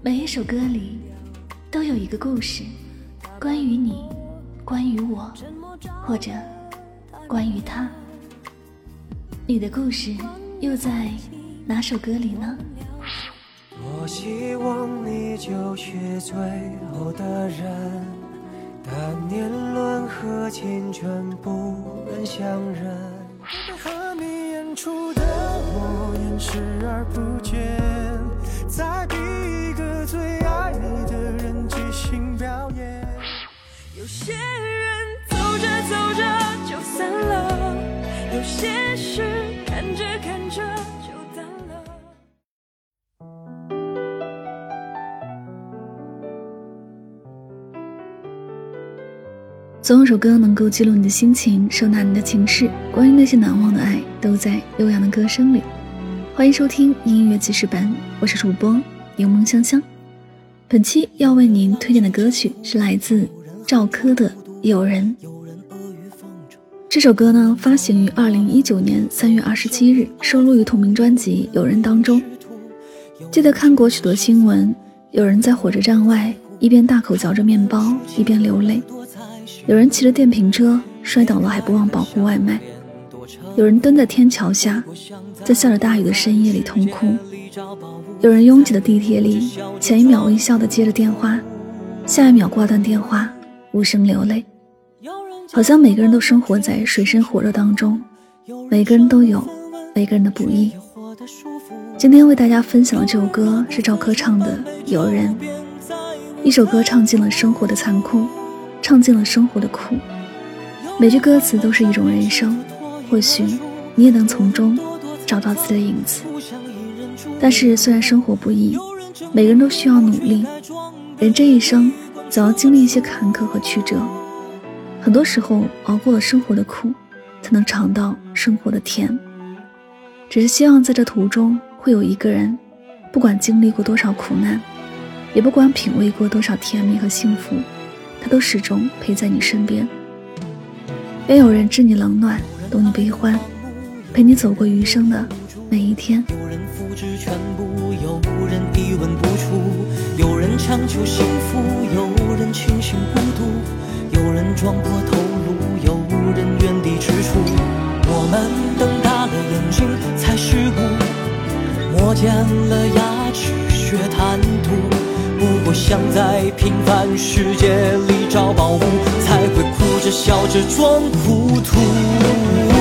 每一首歌里都有一个故事，关于你，关于我，或者关于他。你的故事又在哪首歌里呢？多希望你就是最后的人，但年轮和青春不忍相认。视而不见，再逼一个最爱你的人即兴表演。有些人走着走着就散了，有些事看着看着就淡了。总有首歌能够记录你的心情，收纳你的情绪。关于那些难忘的爱，都在悠扬的歌声里。欢迎收听音乐记事本，我是主播柠檬香香。本期要为您推荐的歌曲是来自赵柯的《有人》。这首歌呢，发行于二零一九年三月二十七日，收录于同名专辑《有人》当中。记得看过许多新闻，有人在火车站外一边大口嚼着面包，一边流泪。有人骑着电瓶车摔倒了还不忘保护外卖，有人蹲在天桥下，在下着大雨的深夜里痛哭，有人拥挤的地铁里，前一秒微笑的接着电话，下一秒挂断电话，无声流泪。好像每个人都生活在水深火热当中，每个人都有每个人的不易。今天为大家分享的这首歌是赵柯唱的《有人》，一首歌唱尽了生活的残酷。唱尽了生活的苦，每句歌词都是一种人生，或许你也能从中找到自己的影子。但是虽然生活不易，每个人都需要努力，人这一生总要经历一些坎坷和曲折。很多时候熬过了生活的苦，才能尝到生活的甜。只是希望在这途中会有一个人，不管经历过多少苦难，也不管品味过多少甜蜜和幸福。他都始终陪在你身边，愿有人知你冷暖，懂你悲欢，陪你走过余生的每一天。有人复制全部，有人一文不出，有人强求幸福，有人庆幸孤独，有人撞破头颅，有人原地踟蹰。我们瞪大了眼睛才识悟，磨尖了牙。想在平凡世界里找宝物，才会哭着笑着装糊涂。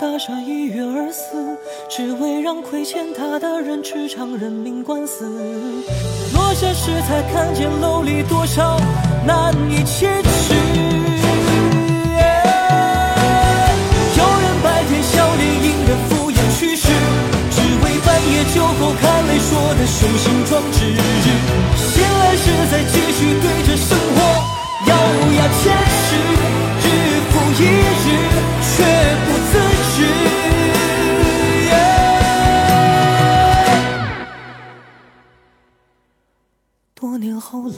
大厦一跃而死，只为让亏欠他的人吃场人命官司。落下时才看见楼里多少难以启齿。有人白天笑脸迎人敷衍去世，只为半夜酒后看泪说的雄心壮志。醒来时再继续对着生活咬牙坚持，